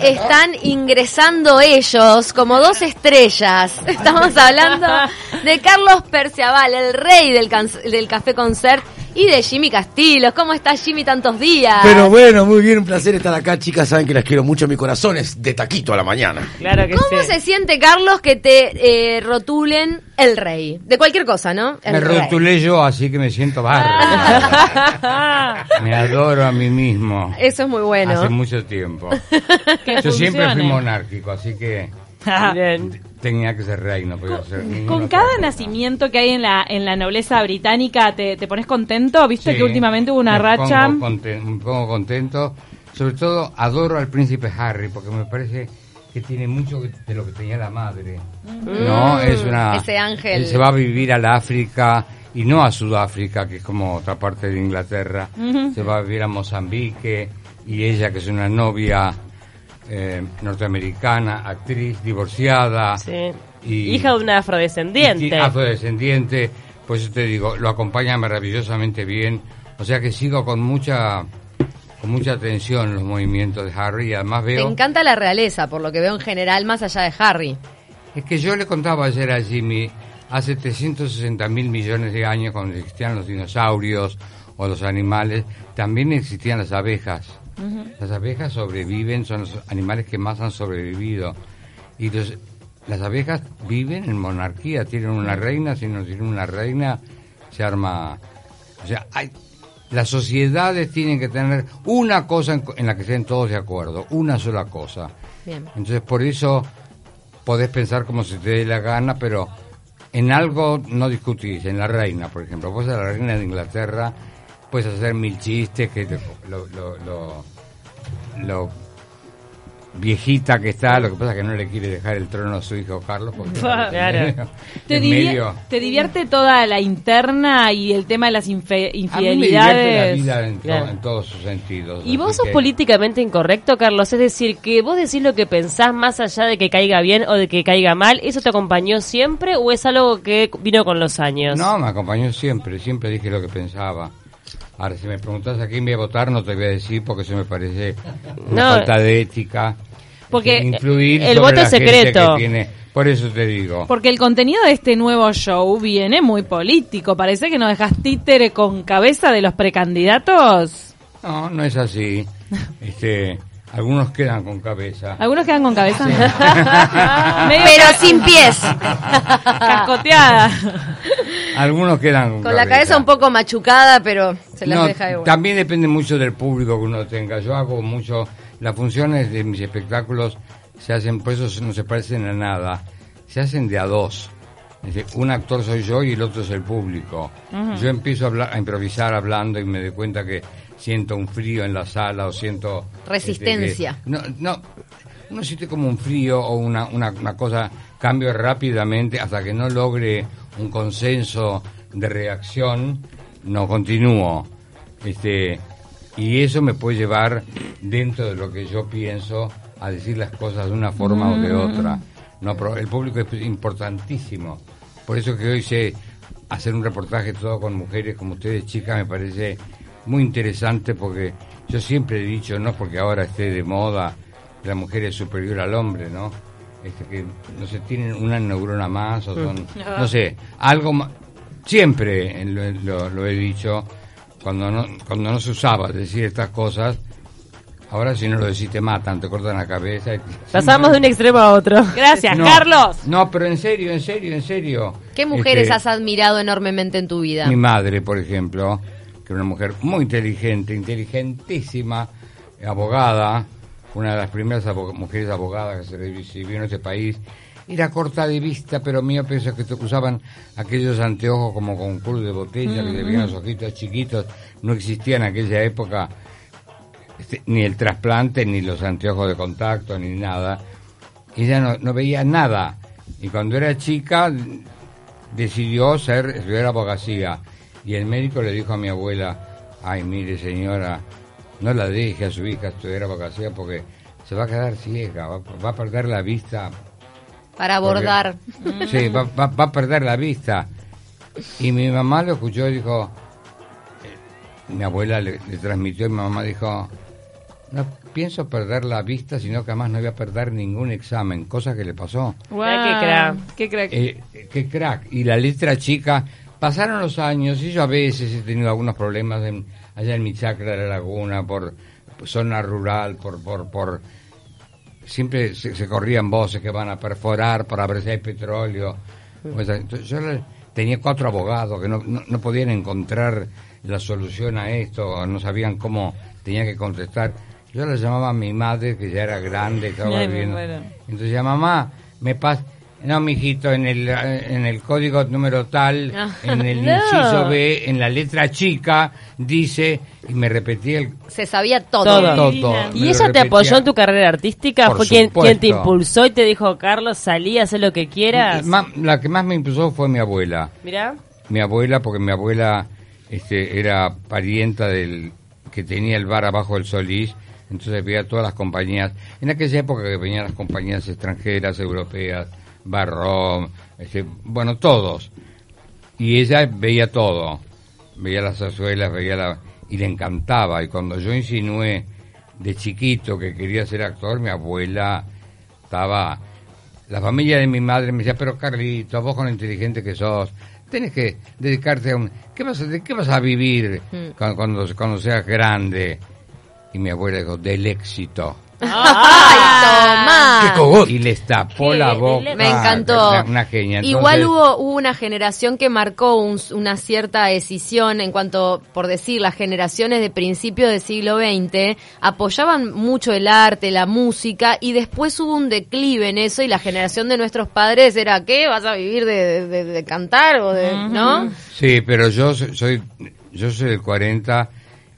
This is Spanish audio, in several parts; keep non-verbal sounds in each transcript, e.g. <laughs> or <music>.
Están ingresando ellos como dos estrellas. Estamos hablando de Carlos Perciabal, el rey del, del Café Concert y de Jimmy Castillos. ¿Cómo está Jimmy tantos días? Pero bueno, muy bien, un placer estar acá, chicas. Saben que las quiero mucho, mi corazón es de taquito a la mañana. Claro que ¿Cómo se siente, Carlos, que te eh, rotulen el rey? De cualquier cosa, ¿no? me rotulé yo, así que me siento bárbaro. me adoro a mí mismo. Eso es muy bueno. Hace mucho tiempo. <laughs> yo siempre fui monárquico, así que... <laughs> Tenía que ser reino. Con, con cada nacimiento que hay en la, en la nobleza británica, ¿te, te pones contento? ¿Viste que últimamente hubo una racha? me pongo contento. Sobre todo adoro al príncipe Harry porque me parece que tiene mucho de lo que tenía la madre. Mm. No, es una... Ese ángel. Él se va a vivir al África y no a Sudáfrica, que es como otra parte de Inglaterra. Se va a vivir a Mozambique y ella, que es una novia eh, norteamericana, actriz, divorciada. Y, Hija de una afrodescendiente. afrodescendiente, pues te digo, lo acompaña maravillosamente bien. O sea que sigo con mucha con mucha atención los movimientos de Harry. Además veo... Te encanta la realeza, por lo que veo en general, más allá de Harry. Es que yo le contaba ayer a Jimmy, hace 360 mil millones de años, cuando existían los dinosaurios o los animales, también existían las abejas. Las abejas sobreviven, son los animales que más han sobrevivido. Y las abejas viven en monarquía, tienen una reina, si no tienen una reina, se arma... O sea, hay, las sociedades tienen que tener una cosa en, la que estén todos de acuerdo, una sola cosa. Entonces, por eso podés pensar como si te dé la gana, pero en algo no discutís, en la reina, por ejemplo. Vos a la reina de Inglaterra puedes hacer mil chistes que lo, lo, lo, lo viejita que está, lo que pasa es que no le quiere dejar el trono a su hijo Carlos. <laughs> claro. ¿Te, divierte toda la interna y el tema de las infidelidades? la vida en, todos sus sentidos. ¿Y vos sos políticamente incorrecto, Carlos? Es decir, que vos decís lo que pensás más allá de que caiga bien o de que caiga mal, ¿eso te acompañó siempre o es algo que vino con los años? No, me acompañó siempre, siempre dije lo que pensaba. Ahora, si me preguntas a quién voy a votar, no te voy a decir porque eso me parece una falta de ética. Porque influir el voto es secreto. por eso te digo. Porque el contenido de este nuevo show viene muy político. Parece que no dejas títere con cabeza de los precandidatos. No, no es así. <laughs> Este, algunos quedan con cabeza. Algunos quedan con cabeza. <laughs> Pero sin pies. <laughs> Cascoteada. Algunos quedan con, la cabeza un poco machucada, pero se las deja igual. También depende mucho del público que uno tenga. Yo hago mucho. Las funciones de mis espectáculos se hacen, por eso no se parecen a nada. Se hacen de a dos. un actor soy yo y el otro es el público. Yo empiezo a, a improvisar hablando y me doy cuenta que siento un frío en la sala o siento... Este, Resistencia. no, no, uno siente como un frío o una, una, una cosa, cambio rápidamente hasta que no logre un consenso de reacción, no continúo. Este, y eso me puede llevar dentro de lo que yo pienso a decir las cosas de una forma o de mm. otra. No, pero el público es importantísimo. Por eso que hoy sé hacer un reportaje todo con mujeres como ustedes, chicas, me parece muy interesante porque yo siempre he dicho, no porque ahora esté de moda, la mujer es superior al hombre, ¿no? Este, que no sé, tienen una neurona más o son, <laughs> no sé, algo más. Siempre lo, he dicho, cuando no, cuando no se usaba decir estas cosas, Ahora si no lo decís te matan, te cortan la cabeza. Pasamos de un extremo a otro. Gracias, Carlos. No, pero en serio, en serio, en serio. ¿Qué mujeres este, has admirado enormemente en tu vida? Mi madre, por ejemplo una mujer muy inteligente, inteligentísima, abogada, una de las primeras mujeres abogadas que se recibió en este país. Era corta de vista, pero mío pienso que usaban aquellos anteojos como con culo de botella, que le veían los ojitos chiquitos. No existía en aquella época este, ni el trasplante, ni los anteojos de contacto, ni nada. Ella no, no veía nada. Y cuando era chica decidió ser, estudiar abogacía y el médico le dijo a mi abuela, ay, mire señora, no la deje a su hija estudiar abogacía porque se va a quedar ciega, va, a perder la vista. Para abordar. sí, va, a perder la vista. Y mi mamá lo escuchó y dijo, eh, mi abuela le, transmitió y mi mamá dijo, no pienso perder la vista, sino que además no voy a perder ningún examen, cosa que le pasó. Qué crack. Qué crack. Eh, qué crack. Y la letra chica, pasaron los años y yo a veces he tenido algunos problemas en- allá en mi chacra de la laguna, por zona rural, por... por, por siempre se, se corrían voces que van a perforar para ver si hay petróleo. Entonces yo tenía cuatro abogados que no, no, no podían encontrar la solución a esto, no sabían cómo tenía que contestar. Yo le llamaba a mi madre, que ya era grande, estaba viviendo. Entonces decía, mamá, me pasa... No, mijito, en el, en el código número tal, Ah. en el No. inciso B, en la letra chica, dice, y me repetía el, Se sabía todo. Todo. todo. ¿Y ella te apoyó en tu carrera artística? Por ¿Fue quien, te impulsó y te dijo, Carlos, salí, haz lo que quieras? Ma- la que más me impulsó fue mi abuela. Mirá. Mi abuela, porque mi abuela este, era parienta del que tenía el bar abajo del Solís, entonces veía todas las compañías. En aquella época que venían las compañías extranjeras, europeas, Barrom, este, bueno, todos. Y ella veía todo. Veía las azuelas, veía la... y le encantaba. Y cuando yo insinué de chiquito que quería ser actor, mi abuela estaba... La familia de mi madre me decía, pero Carlito, vos con lo inteligente que sos, tenés que dedicarte a un... ¿Qué vas a, ¿De qué vas a vivir cuando, cuando, cuando seas grande? Y mi abuela dijo, del éxito. ¡Ay, tomá! ¡Qué cogot! Y les tapó Qué la boca. Me encantó. Una, una genia. Igual hubo, hubo una generación que marcó un- una cierta decisión en cuanto, por decir, las generaciones de principio del siglo XX apoyaban mucho el arte, la música, y después hubo un declive en eso y la generación de nuestros padres era, ¿qué? ¿Vas a vivir de, de- de cantar o de, no? Sí, pero yo so- soy, yo soy del 40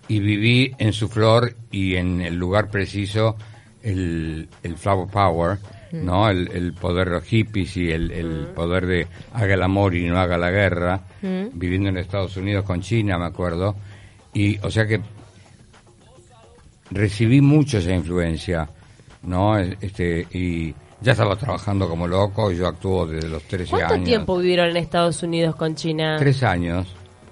y viví en su flor y en el lugar preciso el, el flower power, ¿no? El, el poder de los hippies y el, el poder de haga el amor y no haga la guerra, viviendo en Estados Unidos con China, me acuerdo. Y, o sea que recibí mucho esa influencia, ¿no? Este, y ya estaba trabajando como loco y yo actúo desde los 13 ¿Cuánto años. tiempo vivieron en Estados Unidos con China? Tres años.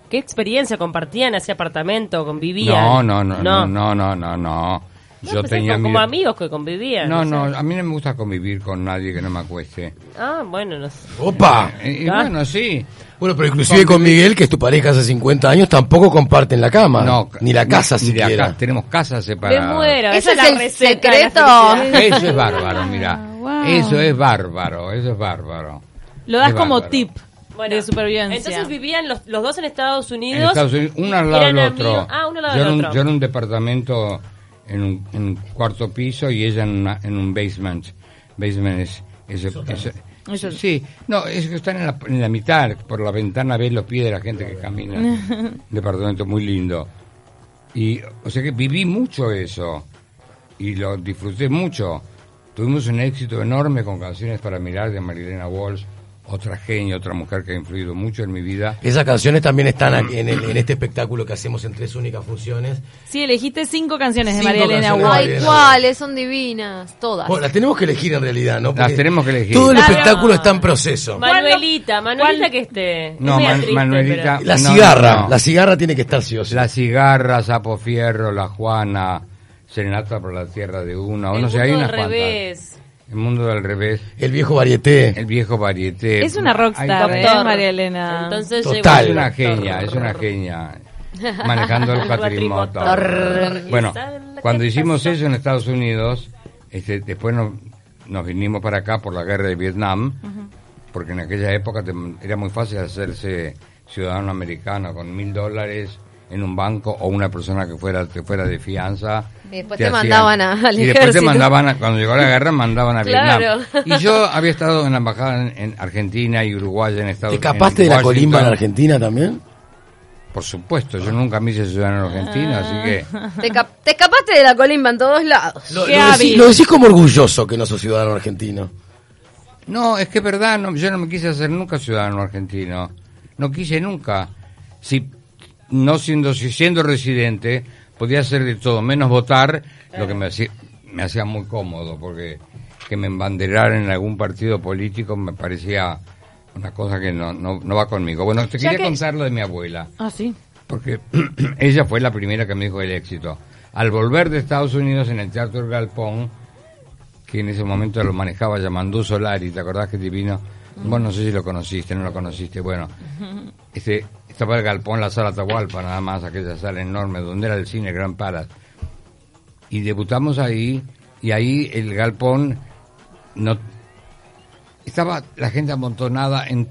¿Qué experiencia compartían? ¿Hacía apartamento? ¿Convivían? No, no, no, no, no, no, no, no. No, Yo pensé tenía como, mi- como amigos que convivían. No, o sea. no, a mí no me gusta convivir con nadie que no me acueste. Ah, bueno, no sé. ¡Opa! Y, y Ah. bueno, sí. Bueno, pero inclusive con Miguel, que es tu pareja hace 50 años, tampoco comparten la cama. No, ni la casa ni de siquiera. acá, tenemos casas Me separadas. muero. Ese esa es el secreto. Eso es bárbaro, mira. wow. Eso es bárbaro, eso es bárbaro. Lo das Es como bárbaro. tip Bueno, de supervivencia. Entonces vivían los, los dos en Estados Unidos. En Estados Unidos, uno al lado del otro. amigos- Ah, uno al lado yo, del otro. yo en un departamento en un, en un cuarto piso y ella en, una- en un basement. Basement es... es- es- Eso- sí, no, es que están en la, en la mitad, por la ventana ves los pies de la gente que camina. un <laughs> departamento muy lindo. Y, o sea que viví mucho eso y lo disfruté mucho. Tuvimos un éxito enorme con canciones para mirar de Marilena Walsh, otra genia, otra mujer que ha influido mucho en mi vida. Esas canciones también están aquí en, el- <clears throat> en este espectáculo que hacemos en tres únicas funciones. Sí, elegiste cinco canciones de María Elena canciones de Walsh. Ay, María cuáles, son divinas, todas. Bueno, las tenemos que elegir en realidad, ¿no? Las tenemos que elegir. Todo el Claro. espectáculo está en proceso. Manuelita, Manuelita que esté. No, Man- triste, Manuelita- pero- La cigarra, no, no. la cigarra tiene que estar sí o sí. La cigarra, Sapo Fierro, La Juana, Serenata por la Tierra de Una, o El no sé, hay unas al cuantas. El mundo del revés, El viejo varieté. el viejo varieté. Es una rockstar, Hay- ¿eh? María Elena. Entonces Total. Es una genia, es una genia. <laughs> Manejando el cuatrimotor. Bueno, cuando hicimos eso en Estados Unidos, este, después nos, nos vinimos para acá por la guerra de Vietnam, porque en aquella época te- era muy fácil hacerse ciudadano americano con mil dólares en un banco o una persona que fuera que fuera de fianza. Y después te hacían- mandaban a- al Y después te mandaban, a- cuando llegó la guerra, mandaban a Claro. Vietnam. Y yo había estado en la embajada en, en Argentina y Uruguay en Estados ¿Te Unidos. escapaste de la colimba en Argentina también? Por supuesto, yo nunca me hice ciudadano argentino, así que... Te, cap- te escapaste de la colimba en todos lados. Lo, decí- lo decís como orgulloso que no sos ciudadano argentino. No, es que es verdad, no, yo no me quise hacer nunca ciudadano argentino. No quise nunca. Si no siendo si siendo residente podía hacer de todo, menos votar, lo que me hacía me hacía muy cómodo porque que me embanderaran en algún partido político me parecía una cosa que no, no, no va conmigo. Bueno, te quería que- contar lo de mi abuela, Ah, sí. porque <clears throat> ella fue la primera que me dijo el éxito. al volver de Estados Unidos en el Teatro El Galpón, que en ese momento lo manejaba Yamandú Solari, ¿te acordás que divino? Vos no sé si lo conociste, no lo conociste, bueno, <laughs> este, estaba el Galpón, la sala Atahualpa, nada más, aquella sala enorme, donde era el cine Gran Palace. Y debutamos ahí, y ahí el Galpón no estaba la gente amontonada en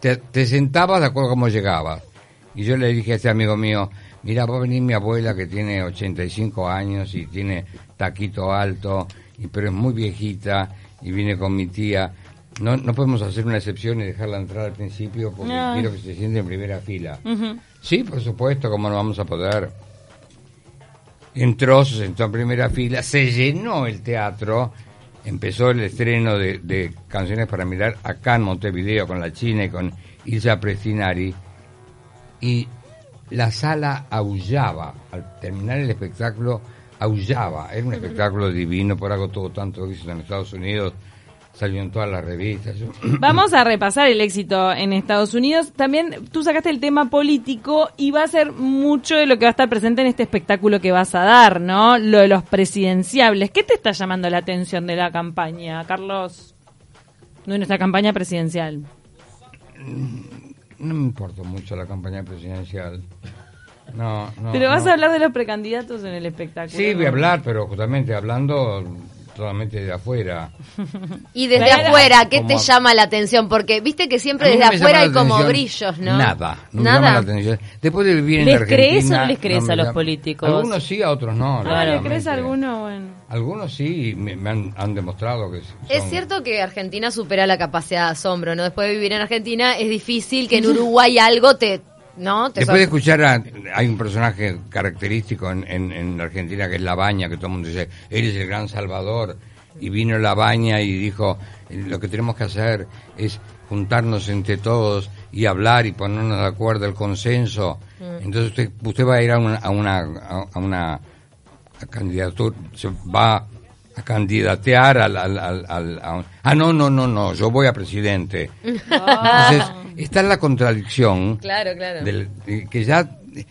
te, te sentabas de acuerdo a cómo llegabas y yo le dije a este amigo mío mira va a venir mi abuela que tiene 85 años y tiene taquito alto y pero es muy viejita y viene con mi tía no, no podemos hacer una excepción y dejarla entrar al principio porque No. quiero que se siente en primera fila. Sí por supuesto cómo no vamos a poder entró, se sentó en primera fila, se llenó el teatro, empezó el estreno de, de Canciones para Mirar acá en Montevideo con la China y con Ilsa Prestinari, y la sala aullaba, al terminar el espectáculo, aullaba, era un espectáculo divino, por algo tuvo tanto éxito en Estados Unidos, salió en todas las revistas. Yo- <clears throat> Vamos a repasar el éxito en Estados Unidos. También tú sacaste el tema político y va a ser mucho de lo que va a estar presente en este espectáculo que vas a dar, ¿no? Lo de los presidenciables. ¿Qué te está llamando la atención de la campaña, Carlos? De nuestra campaña presidencial. No me importa mucho la campaña presidencial. No, no. Pero vas no. a hablar de los precandidatos en el espectáculo. Sí, voy a hablar, pero justamente hablando totalmente de afuera. <laughs> Y desde Claro. afuera, ¿qué te llama la atención? Porque viste que siempre desde afuera hay como brillos, ¿no? Nada, no me Nada. llama la atención. Después de vivir en ¿Les Argentina... crees o no les crees a los llama- políticos? Algunos sí, a otros no. Ah, ¿le lógicamente. crees a alguno? Bueno. Algunos sí, me, me han, han demostrado que son- Es cierto que Argentina supera la capacidad de asombro, ¿no? Después de vivir en Argentina es difícil que en <laughs> Uruguay algo te... ¿No? Te Después de escuchar a... Hay un personaje característico en, en, en Argentina que es La Baña, que todo el mundo dice, eres el gran salvador. Y vino La Baña y dijo, lo que tenemos que hacer es juntarnos entre todos y hablar y ponernos de acuerdo, el consenso. Mm. Entonces usted, usted va a ir a una, a una, a- una candidatura, se va a candidatear al, al, al- al- a ah no no no no yo voy a presidente entonces está la contradicción Claro, claro. del- de que ya ¿qué-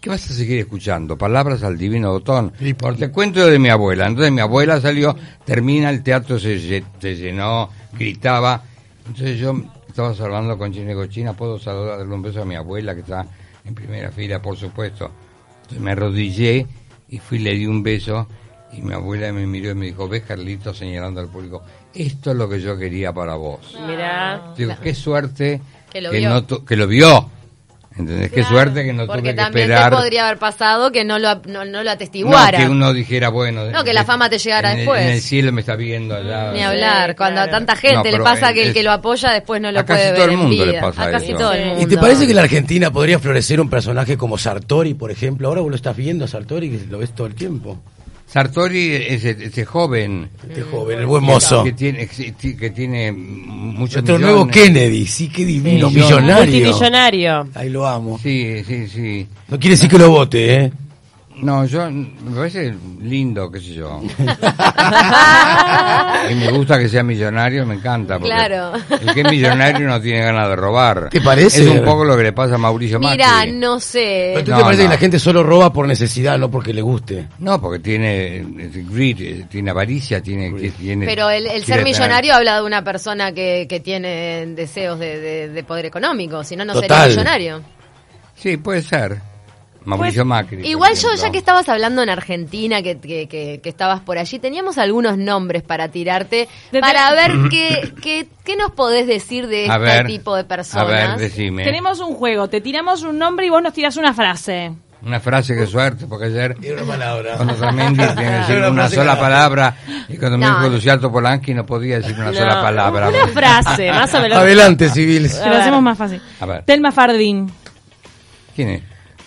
¿Qué vas a seguir escuchando? Palabras al divino botón. Por te cuento de mi abuela. Entonces mi abuela salió, termina el teatro, se, lle- se llenó, gritaba. Entonces yo estaba saludando con China y digo, China, ¿puedo saludar, darle un beso a mi abuela que está en primera fila, por supuesto? Entonces me arrodillé y fui, le di un beso y mi abuela me miró y me dijo, ves Carlito señalando al público, esto es lo que yo quería para vos. Mirá. Digo, qué suerte Que lo vio. no tu- que lo vio. ¿Entendés? Qué suerte que no Porque tuve que también esperar. te podría haber pasado que no lo, no, no lo no, atestiguara. que uno dijera, bueno. No, que la fama te llegara en el- después. En el cielo me está viendo allá. Ni hablar, Sí, cuando a claro. tanta gente No, le pasa es- que el que lo apoya después no lo a casi puede todo ver el en mundo le pasa a casi eso. todo el mundo. ¿Y te parece que la Argentina podría florecer un personaje como Sartori, por ejemplo? Ahora vos lo estás viendo a Sartori, que lo ves todo el tiempo. Sartori, ese, ese joven. Este joven, el buen mozo. Que tiene, que tiene muchos Nuestro millones. nuevo Kennedy, sí, qué divino, Sí, millonario. Multimillonario. Ahí lo amo. Sí, sí, sí. No quiere decir que lo vote, ¿eh? No, yo, me parece lindo, qué sé yo. <laughs> y me gusta que sea millonario, me encanta. Porque Claro. El que es millonario no tiene ganas de robar. ¿Te parece? Es un poco lo que le pasa a Mauricio Mira, Macri. no sé. ¿Pero tú No, te parece no. que la gente solo roba por necesidad, no porque le guste? No, porque tiene greed, eh, tiene avaricia, tiene... que- tiene Pero el, el ser millonario habla de una persona que, que tiene deseos de, de- de poder económico, si no, no sería millonario. tener- Sí, puede ser. Mauricio Pues, Macri. Igual yo, ya que estabas hablando en Argentina, que, que, que- que estabas por allí, teníamos algunos nombres para tirarte, De- para ver qué, qué, qué nos podés decir de A este ver, tipo de personas. A ver, decime. Tenemos un juego, te tiramos un nombre y vos nos tirás una frase. Una frase que suerte, porque ayer... Era una palabra. Cuando Tramendi <laughs> tiene que decir una sola palabra y cuando me No. dijo Luciano Polanqui no podía decir una No, sola palabra. Una frase, más o menos. Adelante, Civil. Lo hacemos más fácil. A ver. Telma Fardín ¿Quién es?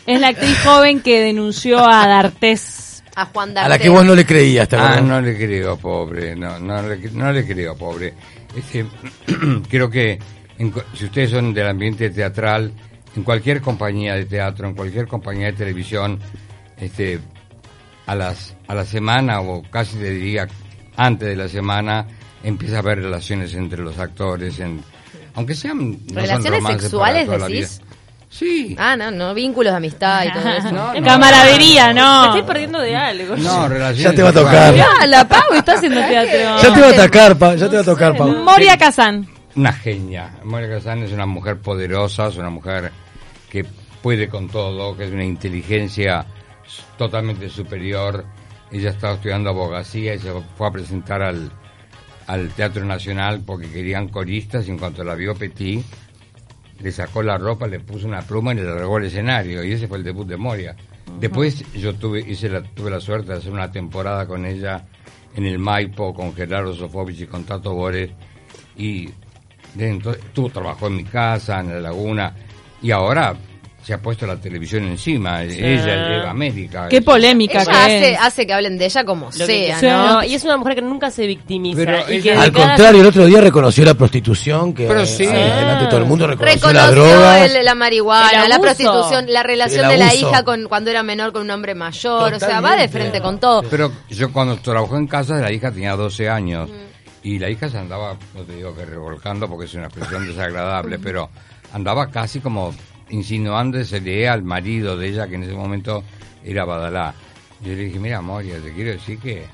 Es la actriz joven que denunció a D'Artés. A Juan A la D'Artes. que vos no le creías, ¿te Ah, no le creo, pobre. No, no, le, no le creo, pobre. Este, <clears throat> creo que en si ustedes son del ambiente teatral, en cualquier compañía de teatro, en cualquier compañía de televisión, este, a las a la semana o casi te diría antes de la semana empieza a haber relaciones entre los actores, en, aunque sean no son ¿Relaciones sexuales, decís? Sí. Ah, no, no, vínculos de amistad y todo eso. <laughs> No, no. Camaradería, Me no. estoy perdiendo de algo. No, relaciones Ya te va a tocar. Ah, la Pau está haciendo teatro. Ya te va a atacar, Pa, ya te va a tocar, Pau. Moria Kazan. Una genia. Mónica Kazan es una mujer poderosa, es una mujer que puede con todo, que es una inteligencia s- totalmente superior. Ella estaba estudiando abogacía y se fue a presentar al, al Teatro Nacional porque querían coristas y en cuanto la vio Petit, le sacó la ropa, le puso una pluma y le largó al escenario. Y ese fue el debut de Moria. Después yo tuve, hice la, tuve la suerte de hacer una temporada con ella en el Maipo, con Gerardo Sofovich y con Tato Bores. Y dentro, tuvo trabajó en mi casa, en la laguna. Y ahora se ha puesto la televisión encima. Ella lleva a América. Qué polémica Ella que hace, es. hace que hablen de ella como Lo sea. ¿no? No, Y es una mujer que nunca se victimiza. Pero y ella- que de Al cada- contrario, el otro día reconoció la prostitución, que Pero sí. eh, delante todo el mundo reconoció, la droga. el- la marihuana, El la prostitución, la relación El de la hija con cuando era menor con un hombre mayor, o sea, va de frente con todo. Pero yo cuando trabajó en casa, la hija tenía 12 años. Y la hija se andaba, no te digo que revolcando porque es una expresión desagradable, pero andaba casi como insinuándose al marido de ella, que en ese momento era Badalá. Yo le dije, mira, Moria, te quiero decir que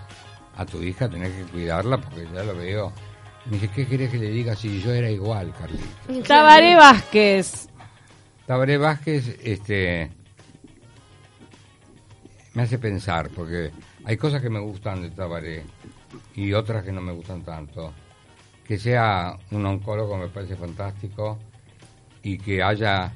a tu hija tenés que cuidarla porque ya lo veo. Me dice, ¿qué querés que le diga si yo era igual, Carlito? Tabaré Vázquez. Tabaré Vázquez, este, me hace pensar, porque hay cosas que me gustan de Tabaré y otras que no me gustan tanto. Que sea un oncólogo me parece fantástico y que haya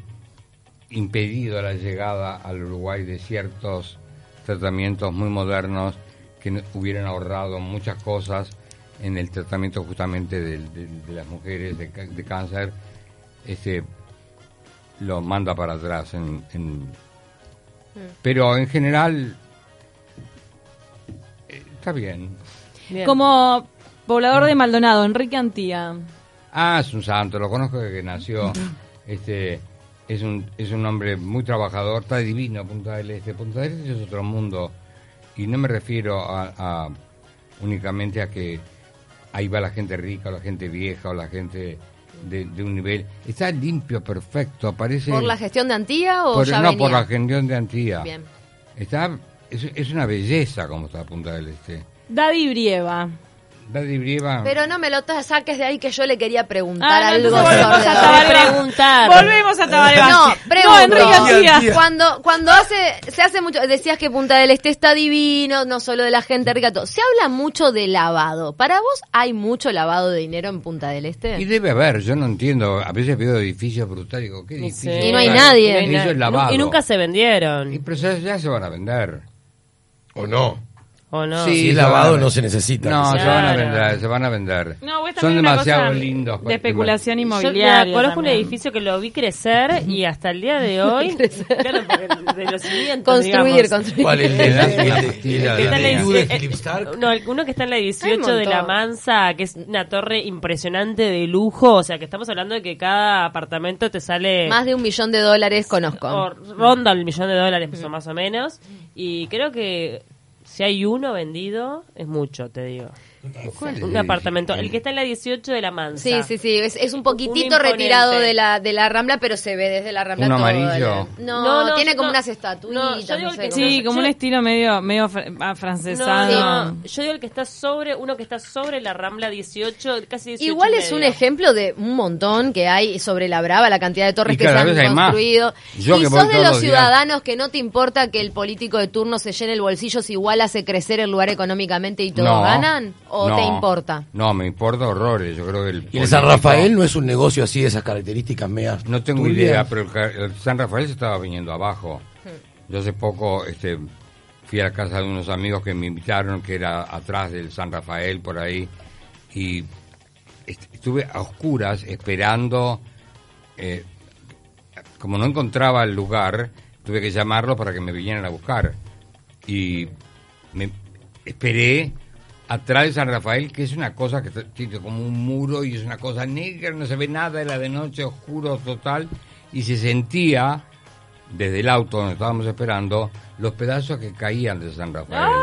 impedido la llegada al Uruguay de ciertos tratamientos muy modernos que hubieran ahorrado muchas cosas en el tratamiento justamente de, de las mujeres de, cáncer. Este, lo manda para atrás. En, en- Pero en general eh, está bien. Bien. Como poblador de Maldonado, Enrique Antía. Ah, es un santo, lo conozco desde que nació. <laughs> Este es un es un hombre muy trabajador, está divino Punta del Este. Punta del Este es otro mundo y no me refiero a, a- únicamente a que ahí va la gente rica o la gente vieja o la gente de, de un nivel. Está limpio, perfecto, aparece ¿Por la gestión de Antía o por- ya no venía? por la gestión de Antía. Bien. Está es, es una belleza como está Punta del Este. Daddy Brieva. Daddy Brieva. Pero no me lo saques de ahí que yo le quería preguntar Ah, no, algo volvemos a Tabaré preguntar. Volvemos a Tabaré No, pregunto. No, Enrique. Cuando, cuando hace, se hace mucho, decías que Punta del Este está divino, no solo de la gente rica, todo. Se habla mucho de lavado. ¿Para vos hay mucho lavado de dinero en Punta del Este? Y debe haber, yo no entiendo. A veces veo edificios brutales y digo, ¿qué edificio? sí. Y no hay nadie. Y no hay Eso na- es lavado. Y nunca se vendieron. Y pero ya, ya se van a vender. ¿O no? ¿O no? Sí, Si es lavado no se necesita. No, se van a vender, se van a vender. No, Son demasiado lindos. De especulación Yo inmobiliaria. mira, conozco un edificio que lo vi crecer y hasta el día de <laughs> hoy. claro, de los. Construir, digamos. construir. ¿Cuál? <laughs> De El eh? No, uno que está en la Hay un 18 de la. Mansa, que es una torre impresionante de lujo. O sea, que estamos hablando de que cada apartamento te sale. Más de un millón de dólares conozco. o ronda el millón de dólares, pues, o más o menos. Y creo que si hay uno vendido, es mucho, te digo. ¿Cuál es Un apartamento. El que está en la 18 de la Mansa. Sí, sí, sí, es, es un poquitito imponente. retirado de la, de la Rambla, pero se ve desde la Rambla ¿Un todo. amarillo? No, No, no, tiene como no. unas No, estatuitas, yo no, digo sé que cómo Sí, como un Yo- estilo medio, medio afrancesado. no, yo digo el que está sobre, uno que está sobre la Rambla 18, casi 18 Igual es un ejemplo de un montón que hay sobre la Brava, la cantidad de torres Y que se han construido. Yo y que sos de los los días. ciudadanos que no te importa que el político de turno se llene el bolsillo si igual hace crecer el lugar económicamente y todos No, ganan, o no, te importa. No, me importa horrores. Yo creo que el. ¿Y el San Rafael no es un negocio así de esas características meas? No tengo turbias? idea, pero el, ca- el San Rafael se estaba viniendo abajo. Yo hace poco este, fui a la casa de unos amigos que me invitaron, que era atrás del San Rafael, por ahí, y est- estuve a oscuras esperando. eh, como no encontraba el lugar, tuve que llamarlos para que me vinieran a buscar. Y me esperé atrás de San Rafael, que es una cosa que tiene como un muro y es una cosa negra, no se ve nada, era de noche, oscuro total, y se sentía desde el auto donde estábamos esperando los pedazos que caían de San Rafael.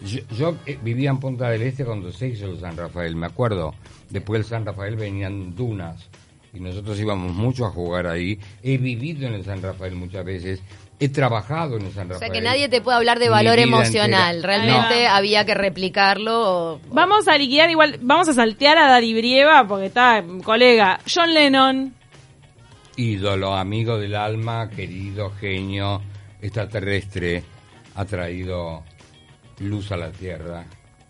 Yo, yo, eh, vivía en Punta del Este cuando se hizo el San Rafael, me acuerdo. Después del San Rafael venían dunas. Y nosotros íbamos mucho a jugar ahí. He vivido en el San Rafael muchas veces, he trabajado en el San O Rafael. sea que nadie te puede hablar de valor emocional. entera. Realmente No. había que replicarlo. o- Vamos a liquidar igual, vamos a saltear a Dari Brieva porque está colega. John Lennon. ídolo, amigo del alma, querido genio extraterrestre, ha traído luz a la Tierra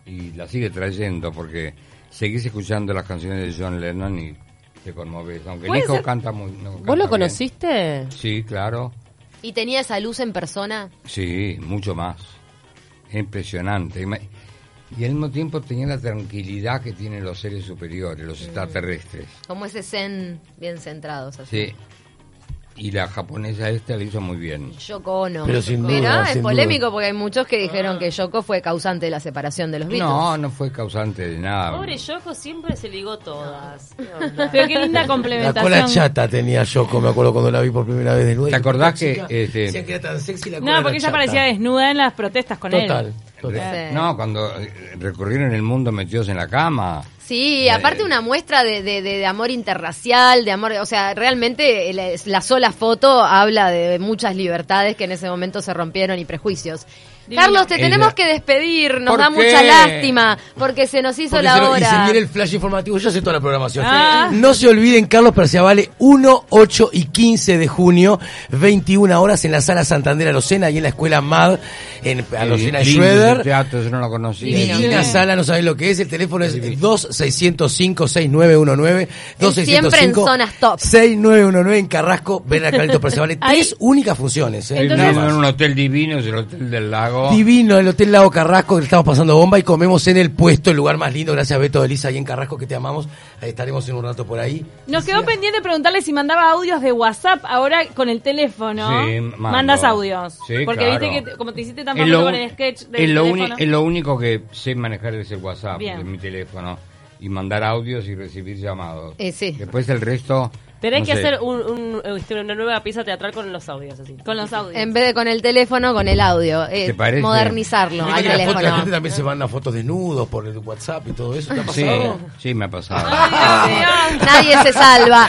y la sigue trayendo porque seguís escuchando las canciones de John Lennon y te conmoves. Aunque ¿Puede Nico ser? canta muy. no canta ¿Vos lo bien. conociste? Sí, claro. ¿Y tenía esa luz en persona? Sí, mucho más. Impresionante. Y al mismo tiempo tenía la tranquilidad que tienen los seres superiores, los extraterrestres. Como ese zen bien centrados. Así. Sí. Y la japonesa esta lo hizo muy bien. Yoko Ono. Pero sin duda, Mirá, es sin polémico duda. porque hay muchos que dijeron que Yoko fue causante de la separación de los Beatles. No, no fue causante de nada. Pobre Yoko siempre se ligó todas. <laughs> Pero qué linda La complementación. cola chata tenía Yoko, me acuerdo cuando la vi por primera vez de nuevo. ¿Te acordás que, este- Decían que era tan sexy la cola No, porque ella chata. parecía desnuda en las protestas con Total, él. total. No, cuando eh, recorrieron el mundo metidos en la cama. Sí, aparte una muestra de, de- de- de amor interracial, de amor, o sea, realmente la, la sola foto habla de muchas libertades que en ese momento se rompieron y prejuicios. Divino. Carlos, te tenemos que despedir, nos ¿Por da qué? mucha lástima porque se nos hizo Porque la se lo- y se hora. viene el flash informativo, yo sé toda la programación. Ah. No se olviden, Carlos Perciavale, 1, 8 y 15 de junio, 21 horas en la Sala Santander Arocena y en la Escuela MAD, en Arocena y Schroeder. teatro, yo no lo conocía. Divina Sí. sala, no sabés lo que es. El teléfono es 2605-6919. 2605 siempre en zonas top. 6919 en Carrasco. Ven a Carlito Perciavale. <laughs> Tres únicas funciones. ¿eh? Más. en un hotel divino, es el Hotel del Lago. Divino, el Hotel Lago Carrasco, que le estamos pasando bomba y comemos en el puesto, el lugar más lindo. Gracias a Beto de Elisa ahí en Carrasco, que te amamos. Ahí estaremos en un rato por ahí. Nos quedó pendiente preguntarle si mandaba audios de WhatsApp ahora con el teléfono. Sí, mando. Mandas audios. Sí, Porque claro. viste que como te hiciste tan famoso con el sketch del es lo teléfono. es lo único que sé manejar es el WhatsApp de mi teléfono. Y mandar audios y recibir llamados. Eh, sí. Después el resto... Tenés no que sé. hacer un- un- este, una nueva pieza teatral con los audios así. Con los audios. En vez de con el teléfono, con el audio. Eh, ¿Te parece? modernizarlo al que la, foto- la teléfono. gente también se manda fotos desnudos por el WhatsApp y todo eso. ¿Te ha Sí, pasado? sí, me ha pasado. Ay, Dios mío. Nadie se salva.